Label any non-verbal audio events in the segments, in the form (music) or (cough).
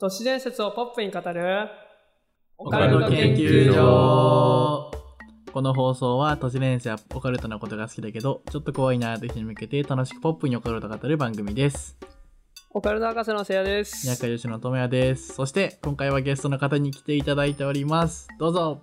都市伝説をポップに語るオオカルト研究所。この放送は都市伝説やオカルトなことが好きだけどちょっと怖いなーという人に向けて楽しくポップにオカルトを語る番組です。オカルト博士のせいやです。宮川吉野智也です。そして今回はゲストの方に来ていただいております。どうぞ。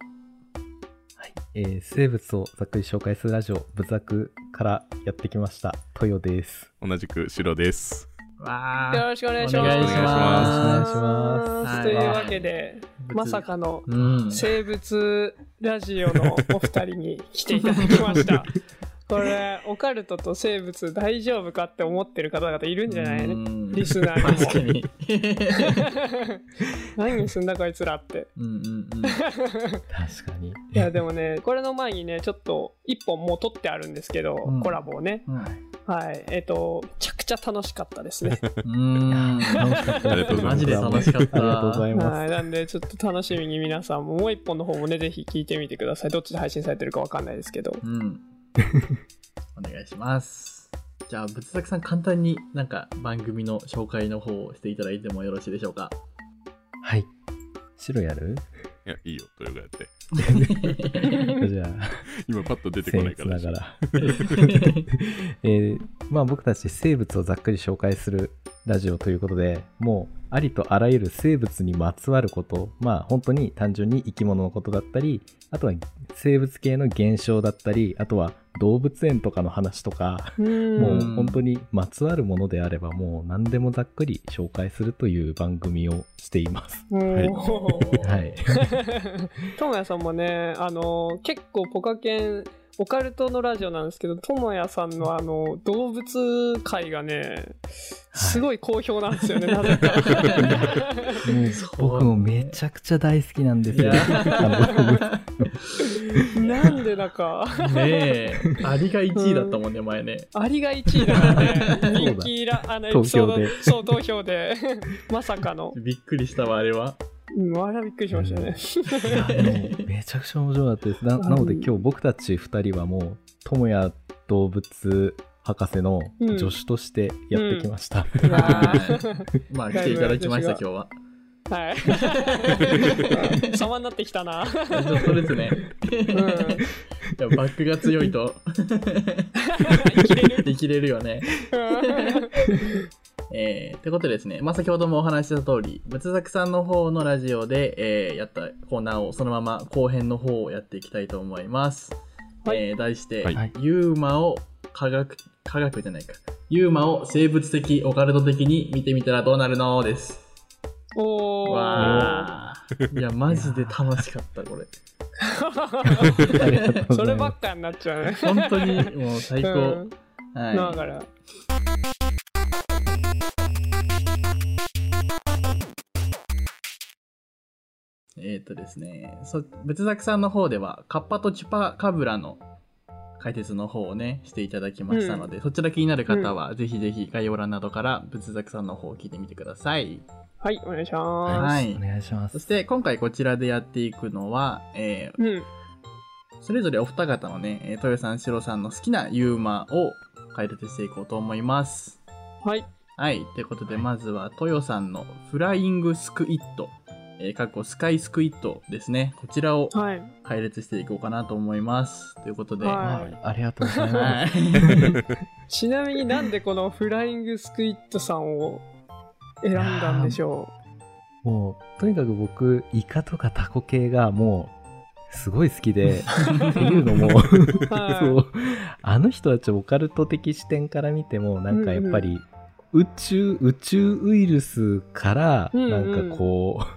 はい、えー生物をざっくり紹介するラジオ、ブザクからやってきました、トヨです。同じく白です。わー。よろしくお願いします。お願いします。お願いします。というわけでまさかのうん。生物ラジオのお二人に来ていただきました。(laughs) これオカルトと生物大丈夫かって思ってる方々いるんじゃない？うん。リスナーに。も確かに。(laughs) 何すんだこいつらって。うんうんうん。確かに。いやでもねこれの前にねちょっと一本もう撮ってあるんですけど、うん。コラボをね。うん。はい。えっ、とめちゃくちゃ楽しかったですね (laughs) うん楽しかったありがとうございますマジで楽しかったありがとうございます。はいなんでちょっと楽しみに皆さんももう一本の方もねぜひ聞いてみてくださいどっちで配信されてるかわかんないですけどうん。お願いします。じゃあ、仏作さん、簡単になんか番組の紹介の方をしていただいてもよろしいでしょうか？はい。白やる？いや、いいよ、どれがやって。(laughs) じゃあ、今パッと出てこ僭ないから。越ながら。(laughs) えーまあ僕たち生物をざっくり紹介するラジオということで、もうありとあらゆる生物にまつわること、まあ本当に単純に生き物のことだったり、あとは生物系の現象だったり、あとは動物園とかの話とか、うんもう本当にまつわるものであればもう何でもざっくり紹介するという番組をしています。おーはい。ともやさんもねあの結構ポカケンオカルトのラジオなんですけどともやさんのあの動物界がねすごい好評なんですよね、なぜか。も (laughs) う僕もめちゃくちゃ大好きなんですよ。(laughs) なんでだか。ねえ、アリが1位だったもんね、前ね。アリが1位だからね。そうだ。人気ラあのエピソード投票で。そう投票で。まさかの、びっくりしたわ、あれは。うん、あれはびっくりしましたね、いやもう (laughs) めちゃくちゃ面白かったです。ななので今日僕たち2人はもう、友也動物博士の助手としてやってきました。うわー (laughs) まあ、来ていただきました、今日は。はい。(laughs) 様になってきたな。ちょっとですね。うん。バックが強いと。生きれる生きれるよね。えー、ってことでですね、まあ、先ほどもお話しした通り、仏作さんの方のラジオで、えーやったコーナーをそのまま後編の方をやっていきたいと思います。はいえー題して、はいユーマを科学、科学じゃないか。ユーマを生物的、オカルト的に見てみたらどうなるのです。おーわー。いや、マジで楽しかった、これ。(laughs) そればっかになっちゃうね。本当にもう最高。うんだはから。えっ、とですね、そ仏作さんの方では、カッパとチュパカブラの解説の方をね、していただきましたので、そちら気になる方は、ぜひぜひ概要欄などから仏作さんの方を聞いてみてください。はい、お願いしまはいお願いします。そして、今回こちらでやっていくのは、えーす。うん。それぞれお二方のね、えー豊さん、シロさんの好きなユーマを解説していこうと思います。はい。はい。ということで、まずは、豊さんのフライングスクイット、えー、かっこスカイスクイットですね。こちらをはい。解説していこうかなと思います。ということで、ははいありがとうございまはい。(laughs) ちなみになんでこのフライングスクイットさんを選んだんでしょす。もう、とにかく僕、イカとかタコ系がもう、すごい好きで、(laughs) っていうのも、はいそう、あの人たちオカルト的視点から見ても、なんかやっぱり、宇宙、宇宙ウイルスから、うんうんなんかこう、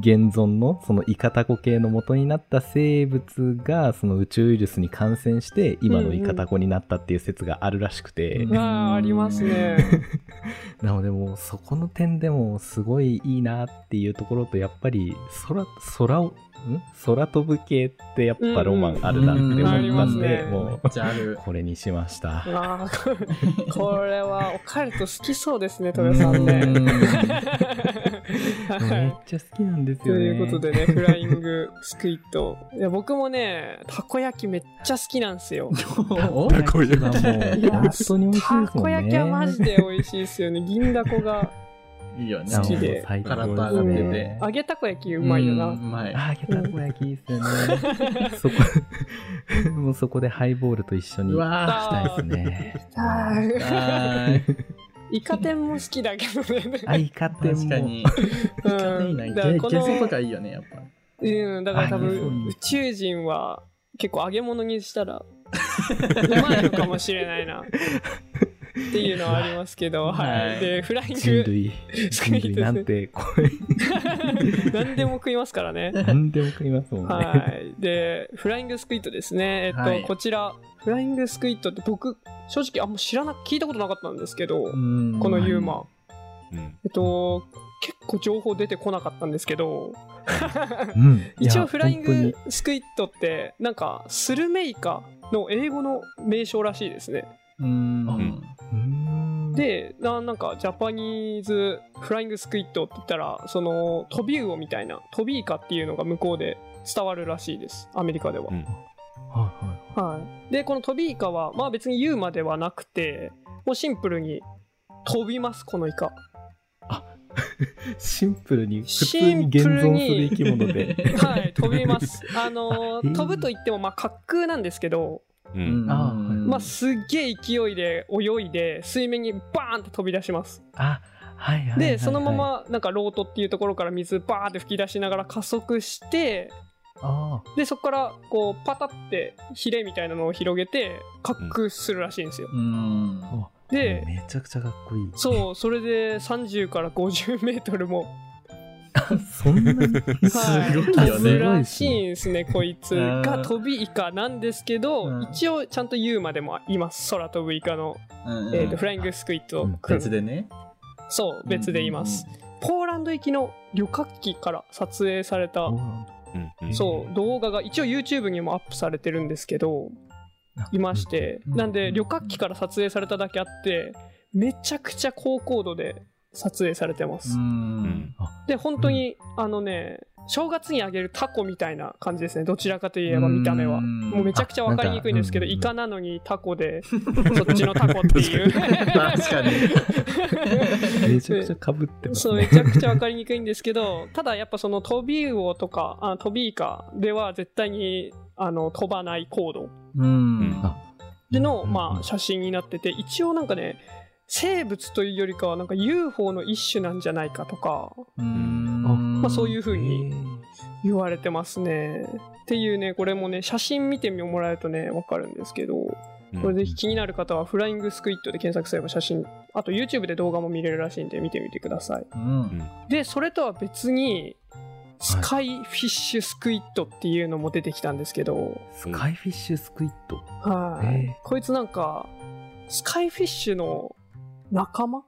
現存のそのイカタコ系の元になった生物がその宇宙ウイルスに感染して今のイカタコになったっていう説があるらしくて、うんう。わあ、ありますね。(laughs) なのでもうそこの点でもすごいいいなっていうところとやっぱり空空をん？空飛ぶ系ってやっぱロマンあるなって思ったんで、うんうんありますねもう。これにしました。あー (laughs) これはオカルト好きそうですね、豊さんね。めっちゃ好きなんですとよね。いうことでね、フライングスクイット。いや僕もね、たこ焼きめっちゃ好きなんですよ。お？たこ焼きがもういや本当に美味しいですもんね。たこ焼きはマジで美味しいですよね。銀だこがいいよね。好きで最高カラッと揚がってて揚げたこ焼きうまいよな。うんうまい。あ揚げたこ焼きいいっすよね。(laughs) そこ、(laughs) もうそこでハイボールと一緒にうしわたいですね。はいイカ天も好きだけどね。あ、イカ天も。確かに。うんいいな。だからこゲゲソとのかいいよね、やっぱ。うん、だから多分宇宙人は結構揚げ物にしたら (laughs) うまいのかもしれないなっていうのはありますけど、ははいい。で、フライング人類、人類なんて、こ (laughs) 何でも食いますからね。れ、なんでも食いますもんね。はい。で、フライングスクイットですね。えっと、はいこちら、フライングスクイットって僕、正直あんま知らな、聞いたことなかったんですけど、うんこのユーマ。うん。えっと、結構情報出てこなかったんですけど、うん (laughs) 一応フライン本グスクイットって、なんか、スルメイカの英語の名称らしいですね。でななん。かジャパニーズフライングスクイットって言ったらそのトビウオみたいなトビイカっていうのが向こうで伝わるらしいです。アメリカでは、うん。はいはいはい、でこのトビイカはまあ別にユーマではなくてもうシンプルに飛びますこのイカ。(laughs) シンプルに普通シンに。現プルに存する生き物で。はい飛びます。(laughs) あのえー。飛ぶと言ってもまあ滑空なんですけど、まあすっげえ勢いで泳いで水面にバーンって飛び出しますあ、はいはいはいはい。でそのま、まなんかロートっていうところから水バーって吹き出しながら加速してあでそこからこうパタってヒレみたいなのを広げて滑空するらしいんですよ、うん。あ。でめちゃくちゃかっこいい。そうそれで30から50メートルも、そんなに？はい、すごいしいんですねこいつうんが飛びイカなん。ですけど、うん一応ちゃんと言うまでもいます空飛ぶイカの、うん。えー、とフライングスクイットうんくん別でね。そう別でいます、ポーランド行きの旅客機から撮影されたそうなんだうんうん。そう動画が一応 YouTube にもアップされてるんですけどいまして。うん。なんで旅客機から撮影されただけあってめちゃくちゃ高高度で撮影されてまうすん。で本当にあのね正月にあげるタコみたいな感じですね。どちらかといえば見た目は。うん。もうめちゃくちゃ分かりにくいんですけどイカなのにタコでそっちのタコっていう。確かに。(laughs) めちゃくちゃかぶってますそうめね。ちゃくちゃ分かりにくいんですけどただやっぱそのトビウオとかあトビイカでは絶対にあの飛ばない高度うん。あ。での、うん。まあ、写真になってて一応なんかね生物というよりかはなんか UFO の一種なんじゃないかとかうん。まあそういう風へにー言われてますね。っていうねこれもね写真見てもらえるとね分かるんですけどこれぜひ気になる方はフライングスクイットで検索すれば写真あと YouTube で動画も見れるらしいんで見てみてください。うん。でそれとは別にスカイフィッシュスクイットっていうのも出てきたんですけど、スカイフィッシュスクイット。はい、へこいつなんかスカイフィッシュの仲間？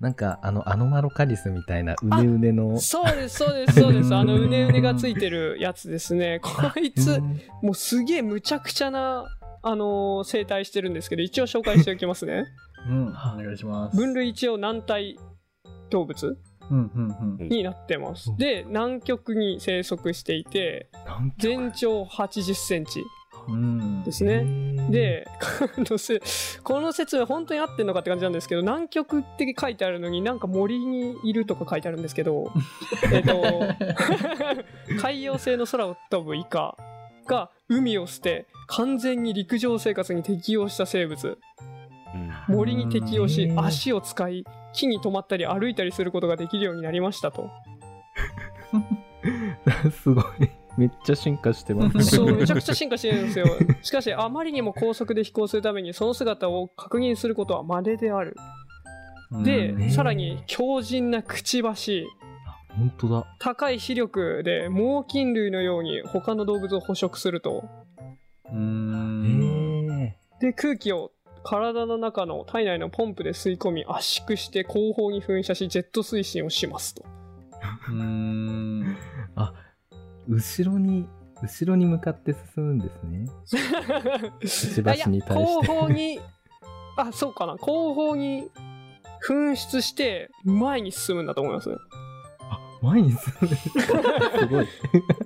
なんか、あの、アノマロカリスみたいな、うねうねの。そうですそうですそうです (laughs) あのうねうねがついてるやつですね (laughs) こいつうんもうすげえむちゃくちゃなあのー生態してるんですけど一応紹介しておきますね (laughs) うん。お願いします。分類一応軟体動物？うんうんうん。になってますうんで南極に生息していてなんか全長80センチうん。ですね。で (laughs) この説明本当に合ってんのかって感じなんですけど南極って書いてあるのになんか森にいるとか書いてあるんですけどえっと (laughs) 海洋性の空を飛ぶイカが海を捨て完全に陸上生活に適応した生物。うん森に適応しうん。足を使い木に止まったり歩いたりすることができるようになりましたと。(laughs) すごい。めっちゃ進化してますね。(laughs) そう (laughs) めちゃくちゃ進化してるんですよしかしあまりにも高速で飛行するためにその姿を確認することは稀であるで、うんさらに強靭なくちばし本当だ。高い視力で猛禽類のように他の動物を捕食するとうへん。え。で空気を体の中の体内のポンプで吸い込み圧縮して後方に噴射しジェット推進をしますとうん。あ、後ろに、後ろに向かって進むんですね。くちばしに対して (laughs) 後方にあそうかな後方に噴出して前に進むんだと思いますあ、前に進む。(laughs) すごい。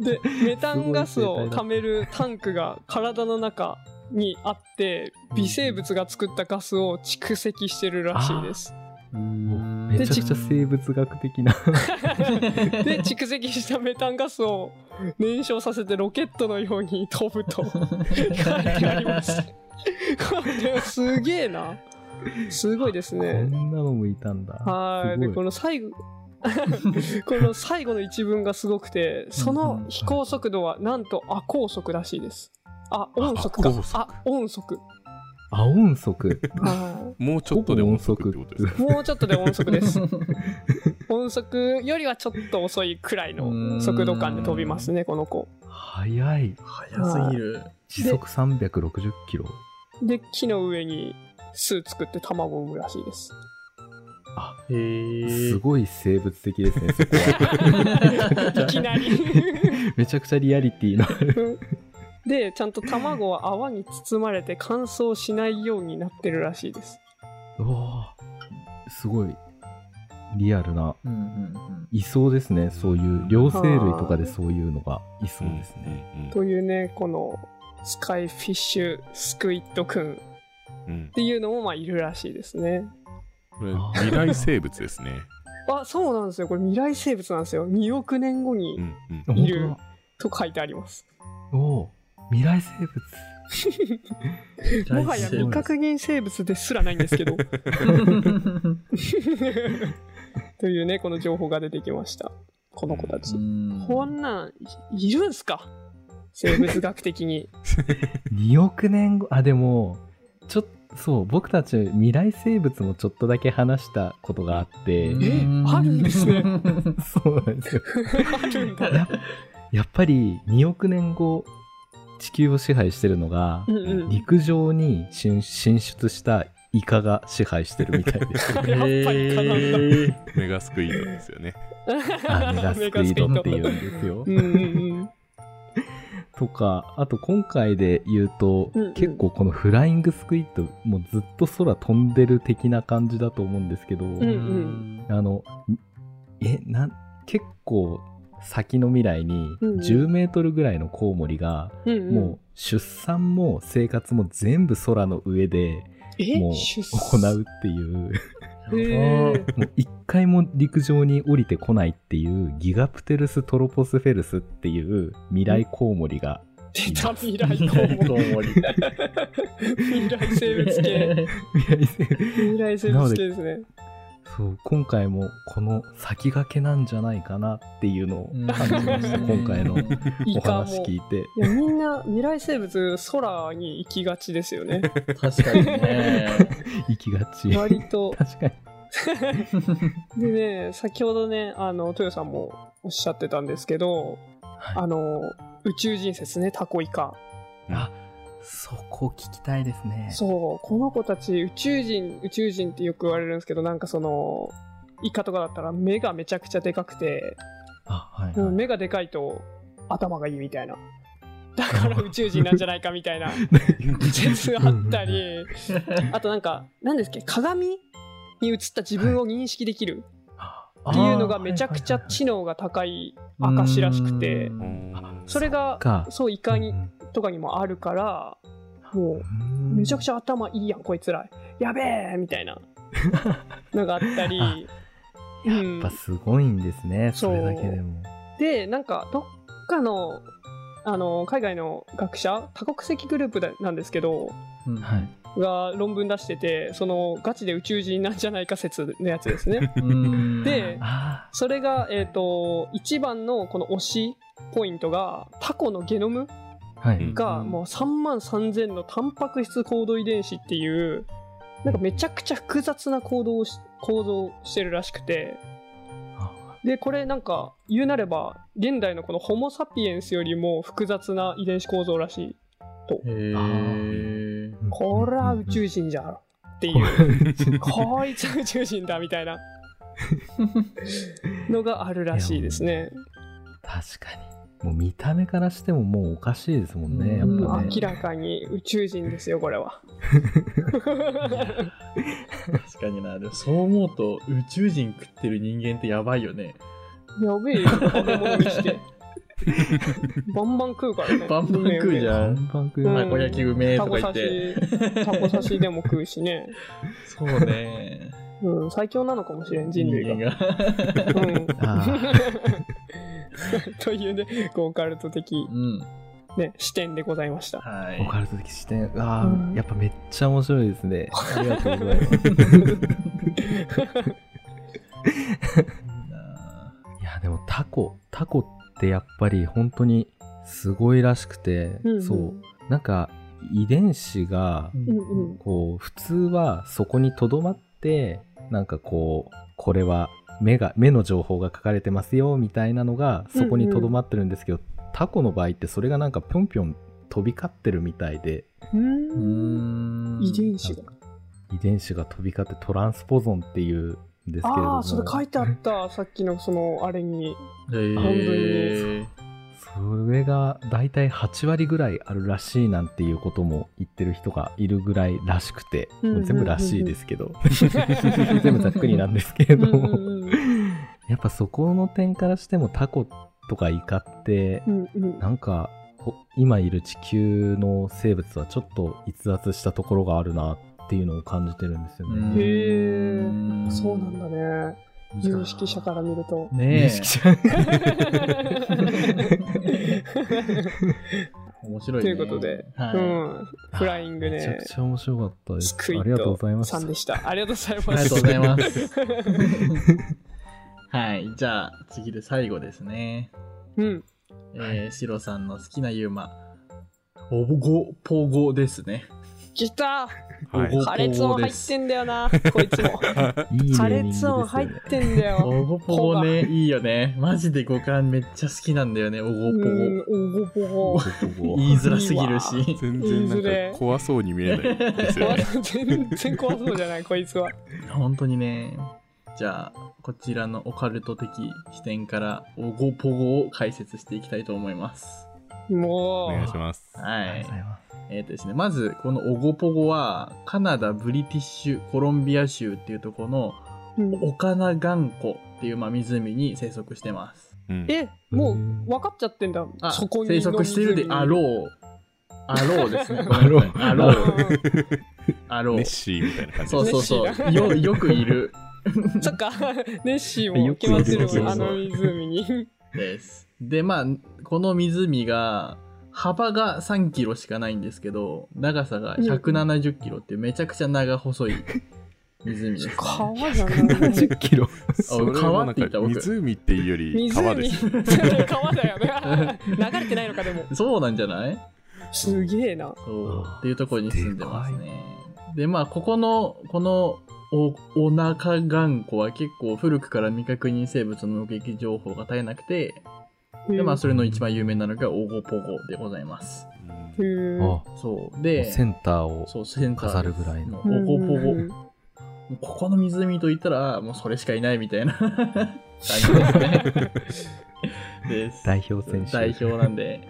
でメタンガスを貯めるタンクが体の中にあって微生物が作ったガスを蓄積してるらしいですうんめちゃくちゃ生物学的な。(laughs) で蓄積したメタンガスを燃焼させてロケットのように飛ぶと書いてあります。これはすげえな。すごいですこね。んなのもいたんだ。はい。で、この最後、(laughs) この最後の一文がすごくて、その飛行速度はなんと亜高速らしいです。あ、音速かあ、音速。あ、音速。はもうちょっとで音速ってことです。もうちょっとで音速です。(laughs) 音速よりはちょっと遅いくらいの速度感で飛びますね、この子。速い。早すぎる。時速360キロ。で、木の上に巣作って卵を産むらしいです。あ、へえ。すごい生物的ですね、そこは。(laughs) いきなり。(laughs) めちゃくちゃリアリティのある。で、ちゃんと卵は泡に包まれて乾燥しないようになってるらしいです。うわーすごいリアルな。うんうんうん。いそうですね。そういう、両生類とかでそういうのがいそうですね。うんうんというね、このスカイフィッシュスクイットくんっうんていうのもまあいるらしいですね。これ未来生物ですね。(laughs) あ、そうなんですよ。これ未来生物なんですよ。2億年後にいる当と書いてあります。だおお (laughs) 未来生物。もはや未確認生物ですらないんですけど。(laughs) というね、この情報が出てきました。この子たち。こんなんいいるんすか？生物学的に。(laughs) 2億年後、あ、でも、ちょっと、そう、僕たち未来生物もちょっとだけ話したことがあって、えあるんですねそうなんですよ。あるんだ。ややっぱり2億年後、地球を支配してるのが、うんうん。陸上に進進出したイカが支配してるみたいです。(laughs) やっぱりかなんだ。メガスクイードですよね。あメガスクイドっていうんですよ (laughs) う。んうんうん。とか、あと今回で言うと、うんうん結構このフライングスクイッド、もうずっと空飛んでる的な感じだと思うんですけど、んうんあの、え、なん、結構先の未来にうんうん10メートルぐらいのコウモリが。もう出産も生活も全部空の上でえ？もう出行うっていう、(laughs) もう一回も陸上に降りてこないっていうギガプテルストロポスフェルスっていう未来コウモリが、出た未来コウモリ。(laughs) 未来生物系。未来生未来生物系ですね。そう今回もこの先駆けなんじゃないかなっていうのを感じました、うん今回のお。話聞いていやみんな未来生物空に行きがちですよね。確かにね。(laughs) 行きがち割と。確かにでね、先ほどね、あの、豊さんもおっしゃってたんですけど、はいあの、宇宙人説ね、タコイカ。あそこ聞きたいですね。そう、この子たち宇宙人、宇宙人ってよく言われるんですけど、なんかその、イカとかだったら目がめちゃくちゃでかくて、あはい、うんはい目がでかいと頭がいいみたいな。だから宇宙人なんじゃないかみたいな。説が (laughs) あったり、あとなんか、何ですっけ、鏡に映った自分を認識できるっていうのがめちゃくちゃ知能が高い証らしくて。う、んそれがか。そうイカにうんとかにもあるから、もううん。めちゃくちゃ頭いいやんこいつら。やべえみたいな (laughs) のがあったり、うやんっぱすごいんですね、それだけでも。でなんかどっかのあの海外の学者多国籍グループでなんですけどうん。はい。が論文出しててそのガチで宇宙人なんじゃないか説のやつですね。(laughs) うん。であそれが、えー、と一番のこの推しポイントがタコのゲノムがもう3万3000のタンパク質コード遺伝子っていうなんかめちゃくちゃ複雑な構造をし構造をしてるらしくて。あでこれなんか言うなれば現代のこのホモ・サピエンスよりも複雑な遺伝子構造らしいへえ。これは宇宙人じゃんっていう人こいつ宇宙人だみたいな (laughs) のがあるらしいですね。確かに。もう見た目からしてももうおかしいですもんね、やっうんぱね。明らかに宇宙人ですよこれは。確かにな。でもそう思うと、宇宙人食ってる人間ってやばいよね。やべえよ食べ物にして。バンバン食うからね。バンバン食うじゃん。バンバン食いうたこ焼きうめえとか言って。し、タコ刺しでも食うしね。そうね。うん、最強なのかもしれん、人類が。うんあ (laughs) というね、オカルト的、うん。ね、視点でございました。はい。オカルト的視点ああ、うんやっぱめっちゃ面白いですねありがとうございます (laughs) いやでもタコタコってやっぱり本当にすごいらしくて、うんうんそうなんか遺伝子がうんうんうん。こう普通はそこにとどまってなんかこうこれは目が目の情報が書かれてますよみたいなのがそこにとどまってるんですけど、タコの場合ってそれがなんかぴょんぴょん飛び交ってるみたいで。遺伝子が。遺伝子が飛び交ってトランスポゾンっていうんですけれども。ああ、それ書いてあった、さっきのその、あれに。へー。それが大体8割ぐらいあるらしいなんていうことも言ってる人がいるぐらいらしくて、全部らしいですけど。(laughs) 全部ざっくりなんですけれども、やっぱそこの点からしてもタコとかイカってうんうん。なんかほ今いる地球の生物はちょっと逸脱したところがあるなっていうのを感じてるんですようんね。へうんそうなんだね。有識者から見ると。ねえ有識者 (laughs) 面白いね。ということで、はい。うん。フライングめちゃねく。ちゃ面白かったです。スクイありがとうございットましたさん。でした。ありがとうございます。ありがとうございます。(laughs) はい。じゃあ、次で最後ですね。うん。えー、シロさんの好きなユーマ、オゴポゴですね。来たはいお破裂音入ってんだよな、こいつも。いい破裂音入っね。てんだよ。オゴポゴね、いいよね。マジで五感めっちゃ好きなんだよね、オゴポうん、おごぽご。ゴ。言いづらすぎるし。全然なんか怖そうに見えない。全然怖そうじゃない、こいつは。本当にね。じゃあ、こちらのオカルト的視点から、オゴポゴを解説していきたいと思います。もう。お願いします。はありがとういございます。えーとですね、まず、このオゴポゴは、カナダ・ブリティッシュ・コロンビア州っていうところの、うんオカナガン湖っていう、まあ、湖に生息してます。うんえ、もう分かっちゃってんだ。あ、そこに生息してるであろう。あろうですね。あろうあろう。あろうネッ。シーみたいな感じそうそうそうよ、よくいる (laughs) そっか、ネッシーも決まってるもん、あの湖に。です。で、まあ、この湖が、幅が3キロしかないんですけど、長さが170キロってめちゃくちゃ長細い湖ですね。(laughs) 川じゃない。70キロ。川って言った僕湖っていうより川湖です。(laughs) 川だよね。(laughs) 流れてないのか、でも。そうなんじゃない？すげえな。そうっていうところに住んでますね。で、まあ、ここの、このお、お腹頑固は結構古くから未確認生物の目撃情報が絶えなくて、で、まあ、それの一番有名なのがオゴポゴでございます。あ、そう。で、センターを。そう、センター飾るぐらいのオゴポゴ。うんここの湖といったら、もうそれしかいないみたいな (laughs) 感じですね。です。代表選手。代表なんで。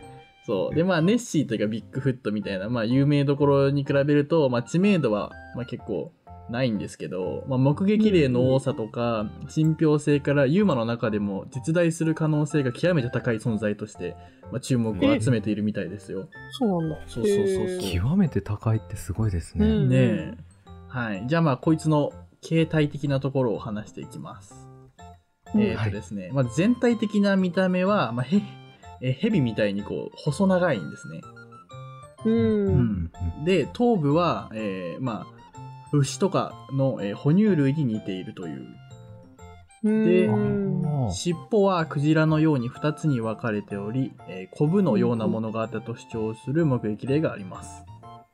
そう。で、まあ、ネッシーというかビッグフットみたいな、まあ、有名どころに比べると、まあ、知名度は、まあ、結構ないんですけど、まあ、目撃例の多さとか、信憑性から、ユーマの中でも実在する可能性が極めて高い存在として、まあ、注目を集めているみたいですよ。そうなんだ。そうそうそうそう極めて高いってすごいですね。うんねえ。はい。じゃあ、まあ、こいつの形態的なところを話していきます。うんえっ、とですね、まあ、全体的な見た目は、まあ、へ、え蛇みたいにこう、細長いんですね。う。うんん。で、頭部は、えーまあ、牛とかの、えー哺乳類に似ているという。で尻尾はクジラのように2つに分かれており、えー、コブのようなものがあったと主張する目撃例があります。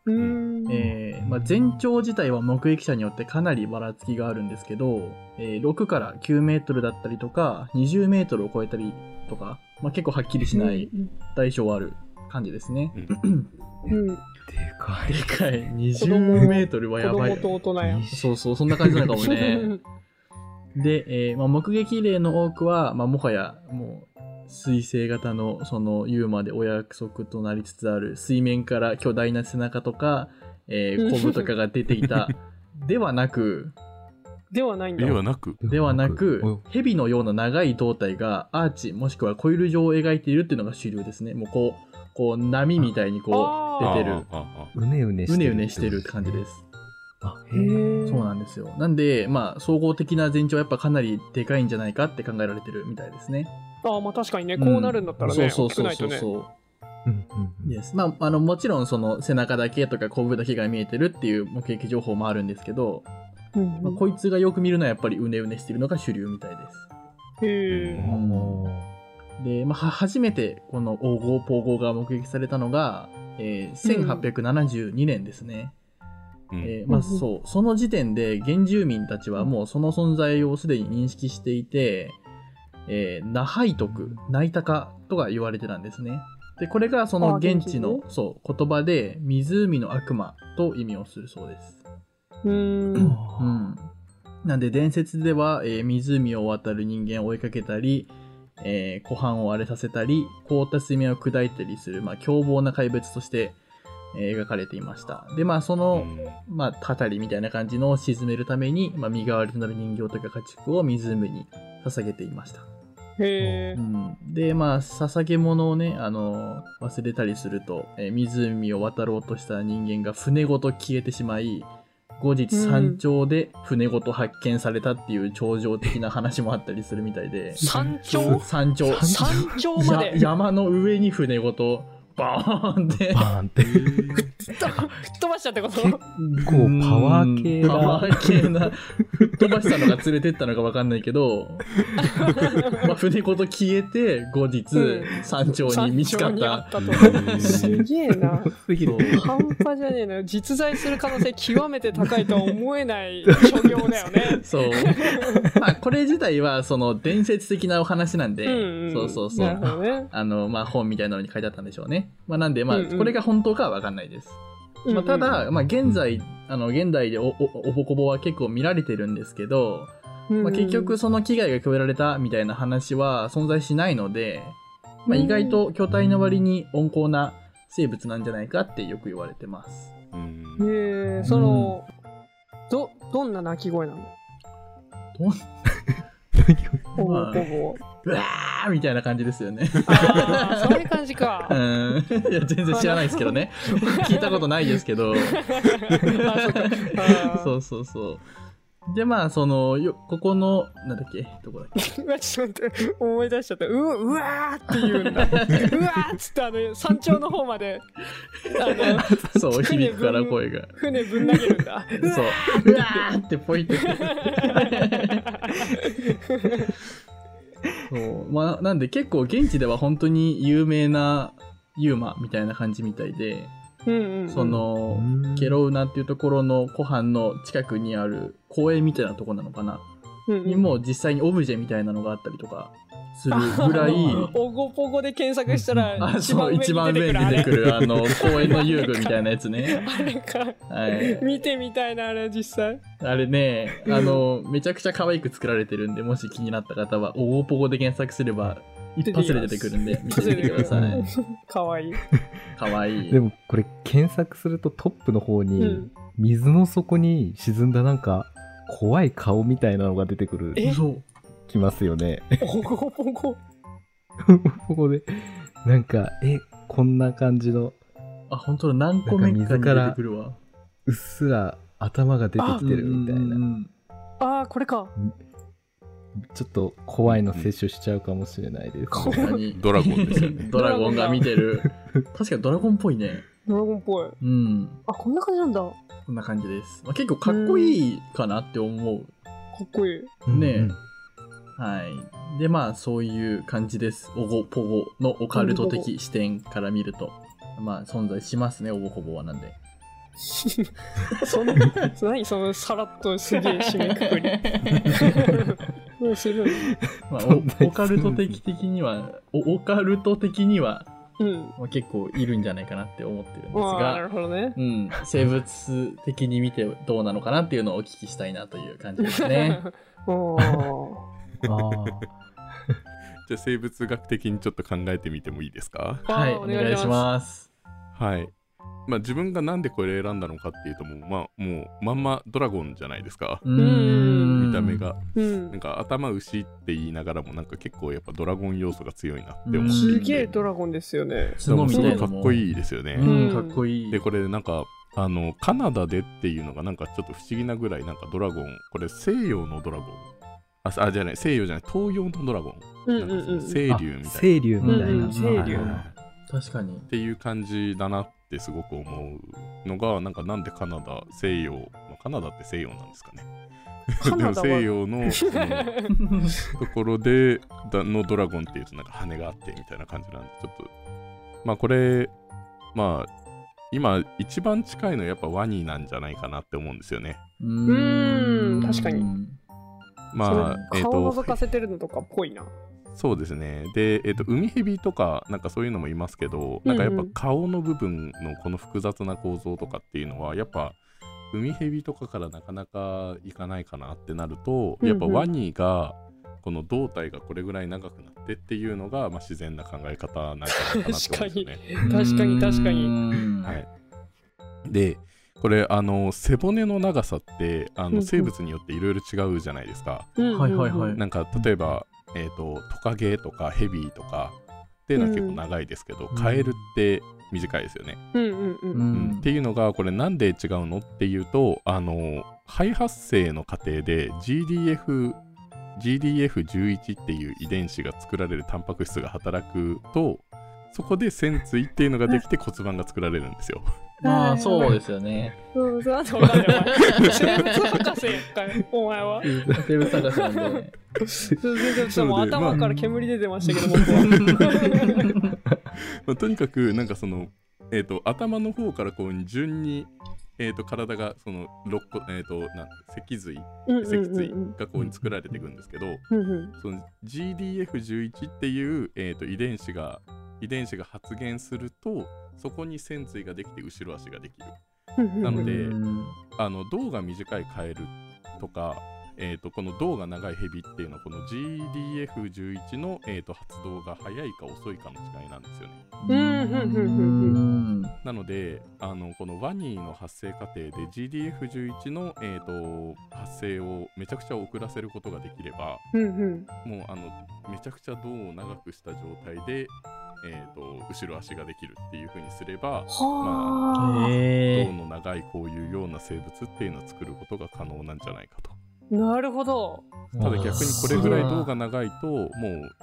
うんえーまあ、全長自体は目撃者によってかなりばらつきがあるんですけど、えー6から9メートルだったりとか20メートルを超えたりとか、まあ、結構はっきりしない対象はある感じですね。(laughs) うん。でかい。でかい子供20メートルは子やばい供。と大人や。そうそうそんな感じなのかもね。(laughs) で、えーまあ、目撃例の多くは、まあ、もはやもう水星型のそのユーマでお約束となりつつある水面から巨大な背中とか、えー、コブとかが出ていた (laughs) ではなくではないんだ。ではなく、ではなくお蛇のような長い胴体がアーチもしくはコイル状を描いているっていうのが主流ですねもうこうこう波みたいにこう出てるうねうねしてる。うねうねしてるって感じですあ、へーそうなんですよ。なんで、まあ、総合的な全長はやっぱかなりでかいんじゃないかって考えられてるみたいですね。ああ、まあ確かにね、こうなるんだったらね、そうそう大きくないとね。そうそうそう。うんうんうんです。まあ、あの、もちろんその背中だけとか後部だけが見えてるっていう目撃情報もあるんですけど、うんまあ、こいつがよく見るのはやっぱりうねうねしてるのが主流みたいです。へえ。で、まあ、は初めてこの黄金ポーゴが目撃されたのが、えー1872年ですね。うんえーまあ、そうその時点で原住民たちはもうその存在をすでに認識していて、えーナハイトク、ナイタカとか言われてたんですね。で、これがそのあ現地のそう言葉で湖の悪魔と意味をするそうです。うーん。うん、なんで伝説では、えー湖を渡る人間を追いかけたり、えー湖畔を荒れさせたり凍った水面を砕いたりする、まあ、凶暴な怪物として、えー描かれていました。でまあその、まあ、語りみたいな感じのを鎮めるために、まあ、身代わりとなる人形とか家畜を湖に捧げていました、へえう。ん、でまあ捧げ物をねあの忘れたりすると、えー湖を渡ろうとした人間が船ごと消えてしまい後日山頂で船ごと発見されたっていう超常的な話もあったりするみたいで。山頂？山頂。山頂まで？や山の上に船ごとバーンってバーンって吹っ飛ばしたってこと？結構パワー系うんパワなー系な吹っ飛ばしたのが連れてったのか分かんないけど (laughs) まあ船ごと消えて後日うん山頂に見つかっ山頂にあった。すげえな。半端じゃねえな。実在する可能性極めて高いとは思えない所業だよね。そうまあこれ自体はその伝説的なお話なんで、うんうん。そうそうそうね。あのまあ本みたいなのに書いてあったんでしょうね、まあ、なんでまあこれが本当かは分かんないです。まあ、ただ、まあ、現在、あの現代でおおおぼこぼは結構見られてるんですけど、うん、まあ、結局その危害が加えられたみたいな話は存在しないので、まあ、意外と巨体の割に温厚な生物なんじゃないかってよく言われてます。うん。へえ、その、ど、どんな鳴き声なの？どん。(laughs) ほぼまあほぼ。うわーみたいな感じですよね。ああ、そういう感じか。う。ん。いや、全然知らないですけどね。聞いたことないですけど。あそうか。あ (laughs) ーそうそうそう。で、まあ、その、よここの、なんだっけ？どこだっけ？うわ、ちょっと待って、思い出しちゃった。ううわーって言うんだ。(laughs) うわーっつって、あの、山頂の方まで、あの、(laughs) そう、響くから声が。船ぶん投げるんだ。そう。うわーってポイって。(laughs) そう。まあ、なんで結構現地では本当に有名なユーマみたいな感じみたいで、うんうんうん。その、ケロウナっていうところの湖畔の近くにある公園みたいなとこなのかな、にも実際にオブジェみたいなのがあったりとかするぐらい、おごぽごで検索したら、あ、そう、一番上に出てくる、あの、公園の遊具みたいなやつね。あれか。はい。見てみたいな、あれ、実際。あれね、あの、めちゃくちゃ可愛く作られてるんで、もし気になった方は、おごぽごで検索すれば、一発で出てくるんで、見てみてください。かわいい。かわいい。でもこれ検索するとトップの方うにん。水の底に沈んだなんか怖い顔みたいなのが出てくるえ？そう。きますよね。おごぽご。(laughs) ここでなんかえこんな感じのあ、本当だ、何個目かに出てくるわ。うっすら頭が出てきてるみたいなんああ、これか。ちょっと怖いの摂取しちゃうかもしれないです。確かに。ドラゴンですよね。ドラゴンが見てる。確かにドラゴンっぽいね。ドラゴンっぽい。うん。あ、こんな感じなんだ。かこんな感じです。まあ、結構かっこいいかなって思う。っこいい。うんねえうんはい。で、まあ、そういう感じです。オゴポゴのオカルト的視点から見ると。まあ、存在しますね、オゴポゴはなんで。(laughs) (laughs) その、何そのさらっとすげえ締めくくり。うんすごい。まあ、オカルト的的には、おオカルト的には、うん。まあ、結構いるんじゃないかなって思ってるんですああ、なるが、ほどね。うん、生物的に見てどうなのかなっていうのをお聞きしたいなという感じですね。(laughs) おー (laughs) あ (laughs) じゃあ生物学的にちょっと考えてみてもいいですか？はい、お願いします。はい。まあ自分がなんでこれ選んだのかっていうともう、まあもうまんまドラゴンじゃないですか。うーん見た目。が。うんなん。か頭牛って言いながらもなんか結構やっぱドラゴン要素が強いなって思うんって。すげえドラゴンですよね。すごいかっこいいですよね。うん、かっこいい。でこれなんかあのカナダでっていうのがなんかちょっと不思議なぐらいなんかドラゴンこれ西洋のドラゴンああじゃない西洋じゃない東洋のドラゴンうんうんうん清流みたいな清流みたいな。うんうん確かにっ。ていう感じだなってすごく思うのがなんかなんでカナダ西洋、まあカナダって西洋なんですかねカナダは (laughs) でも西洋のその (laughs) ところでだのドラゴンっていうとなんか羽があってみたいな感じなんでちょっとまあこれまあ今一番近いのはやっぱワニなんじゃないかなって思うんですよねうーん確かにまあえっ、それ顔覗かとせてるのとかっぽいな。そうですね。で、えっと海蛇とかなんかそういうのもいますけどなんかやっぱ顔の部分のこの複雑な構造とかっていうのはやっぱ海蛇とかからなかなかいかないかなってなると、うんうん。やっぱワニがこの胴体がこれぐらい長くなってっていうのが、まあ、自然な考え方なんじゃないかなと思うんですよね。確かに。確かにに。はい、でこれあの背骨の長さってあうんうん。の生物によっていろいろ違うじゃないですか。うんうんうん。はいはいはい。なんか例えば、えー、とトカゲとかヘビとかっていうのは結構長いですけど、うんカエルって短いですよね、うんうんうん。うんっていうのがこれなんで違うのっていうとあの肺発生の過程で GDF GDF11 っていう遺伝子が作られるタンパク質が働くとそこで線椎っていうのができて骨盤が作られるんですよ。まあそうですよね。うん、そうなんでわかんない。お前生物博士お前は。生物探しなんで。(laughs) 全然ちょっともう頭から煙出てましたけど、僕は。まあとにかくなんかその、えー、と頭の方からこう順に、えー、と体がその肋骨、えー、となん脊髄うんうん脊椎うん。がこうに作られていくんですけど、うんうん。その GDF11 っていう、えー、と遺伝子が遺伝子が発現するとそこに線椎ができて後ろ足ができる。なのでうんあの胴が短いカエルとか、えー、とこの胴が長いヘビっていうのはこの GDF11 の、えー、と発動が早いか遅いかの違いなんですよねうんうんうんうんなのであのこのワニの発生過程で GDF11 の、えー、と発生をめちゃくちゃ遅らせることができればうんうん。もうあのめちゃくちゃ胴を長くした状態で、えー、と後ろ足ができるっていう風にすればはあ。へ胴の長いこういうような生物っていうのを作ることが可能なんじゃないかと。なるほど。ただ逆にこれぐらい胴動が長いともう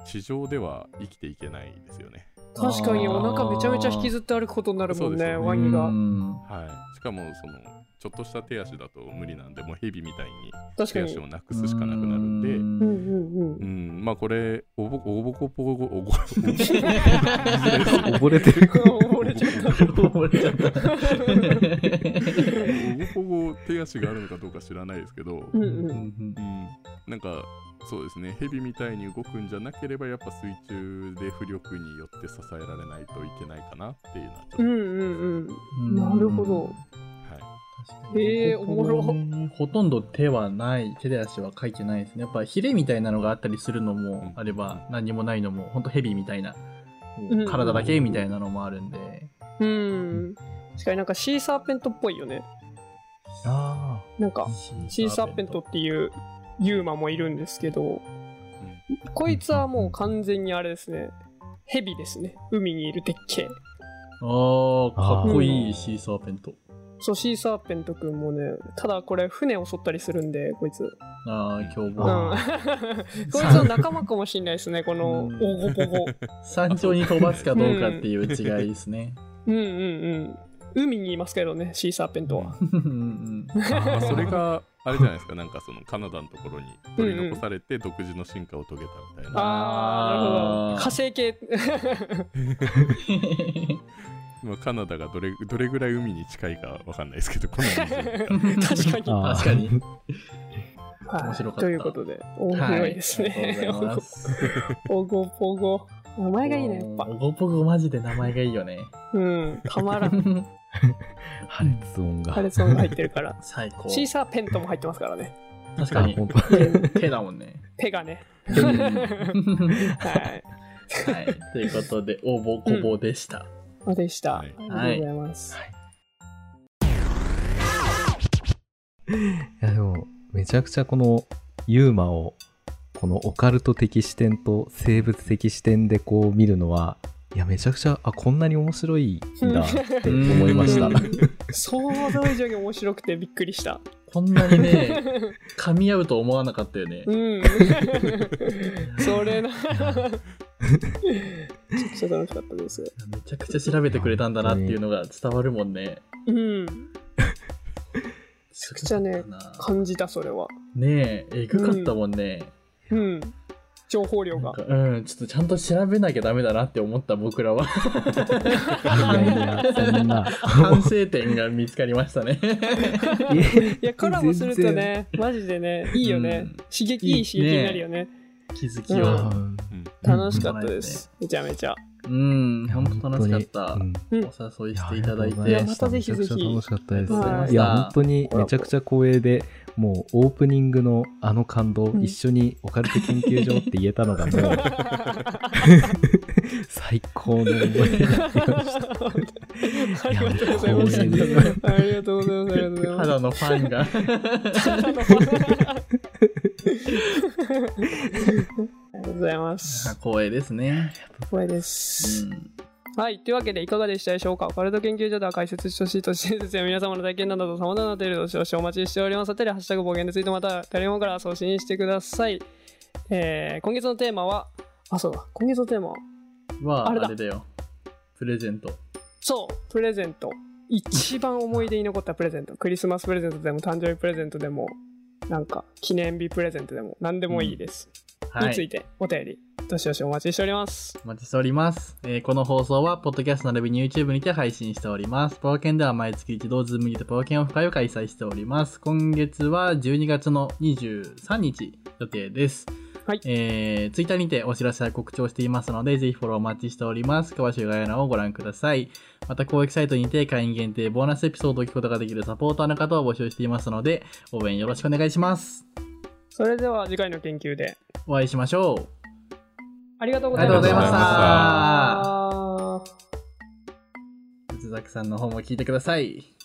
地上では生きていけないですよね。確かにお腹めちゃめちゃ引きずって歩くことになるもんね、そうですよねワニが。はい、しかもそのちょっとした手足だと無理なんでもうヘビみたいに手足。をなくすしかなくなるんで。うんうんうんう。ん、まあこれ、おぼおぼこぽこ、おぼ (laughs) (laughs) 溺れてる。(laughs) れちゃった。溺れちゃった。おぼ手足があるのかどうか知らないですけど、うんう。んうん、なんかそうですね、ヘビみた。いに動くんじゃなければ、やっぱ水中で浮力によって支えられないといけないかなっていうのはちょっと、うんうんうん。なるほど。へえおもろほとんど手はない、手で足は書いてないですね。やっぱヒレみた。いなのがあった。りするのもあれば、何にもないのも、ほんとヘビみた。いな、体だけみた。いなのもあるんで。うん。確かになんかシーサーペントっぽいよね。あなんか、シーサーペントっていうユーマもいるんですけど、こいつはもう完全にあれですね。ヘビですね。海にいるでっけえ。あー、かっこいうんいシーサーペント。そう、シーサーペントくんもね、ただこれ船を襲ったりするんで、こいつ。あー、凶うん。暴。(laughs) こいつの仲間かもしんないですね、このうんオゴポゴ。(laughs) 山頂に飛ばすかどうかっていう違いですね。うんうんうん。海にいますけどね、シーサーペントは。うんうんまあそれがあれじゃないですか、なんかそのカナダのところに取り残されて独自の進化を遂げたみたいな。あー、なるほど。火星系。(laughs) まあ、カナダがどれどれぐらい海に近いかわかんないですけど、この湖か (laughs) 確かに。確かに。はい面白かったということで、面白いですね。はいありがと名前がいいね、やっぱオ。ゴポゴマジで名前がいいよね。うん、たまらん。(laughs) 破裂音が。破裂音が入ってるから。(laughs) 最高。シーサーペントも入ってますからね。確かに。本当 (laughs) 手だもんね。ペがね。うんはい。はい。ということで、応募こぼでした。そうでした。はいありがとうございます。いやでも、めちゃくちゃこのユーマを、このオカルト的視点と生物的視点でこう見るのは、いや、めちゃくちゃ、あ、こんなに面白いんだって思いましたうん。想像以上に面白くてびっくりした。こんなにね、(laughs) 噛み合うと思わなかったよね。うん。(laughs) それな。めちゃくちゃ楽しかったです。めちゃくちゃ調べてくれたんだなっていうのが伝わるもんね。うん。(laughs) めちゃくちゃね感じた、それは。ねえ、えぐかったもんね。うん。情報量が。うん、ちょっとちゃんと調べなきゃダメだなって思った僕らは。いやいや、そんな。反省点が見つかりましたね。いや、コラボするとね、マジでね、いいよね。うん刺激、いい刺激になるよね。気づきうを。うん楽しかったです。めちゃめちゃ。うん、ほんと楽しかった。うんうんお誘いしていただいやて。またぜひぜひめちゃくちゃ楽しかったです。はいいや、本当にめちゃくちゃ光栄で、もうオープニングのあの感動、うん一緒にオカルト研究所って言えたのがもう (laughs) 最高の思い出になりました。ありがとうございます。ありがとうございます。ありがとうございます。ただのファンが。ありがとうございます。光栄ですね。光栄でうす。ん。はい。というわけで、いかがでしたでしょうか？オカルト研究所では解説してほしいとしてですや皆様の体験などと様々なテールどしどしお待ちしております。テレハッシュタグ暴言についてまた誰もから送信してください。えー、今月のテーマは、あ、そうだ。今月のテーマは、は、ああれだれだよ。プレゼント。そう、プレゼント。一番思い出に残ったプレゼント。(laughs) クリスマスプレゼントでも、誕生日プレゼントでも、なんか、記念日プレゼントでも、何でもいいです。はい。について、お便り、どしどしお待ちしております。お待ちしております。えーこの放送は、ポッドキャスト並びに YouTube にて配信しております。パワケンでは毎月一度、ズームにてパワケンオフ会を開催しております。今月は12月の23日予定です。はいえー、ツイッターにてお知らせや告知をしていますので、ぜひフォローお待ちしております。詳しい概要欄をご覧ください。また、公益サイトにて会員限定ボーナスエピソードを聞くことができるサポーターの方を募集していますので、応援よろしくお願いします。それでは、次回の研究で、お会いしましょう。ありがとうごありがとうございまし。た。松崎さんの方も聞いてください。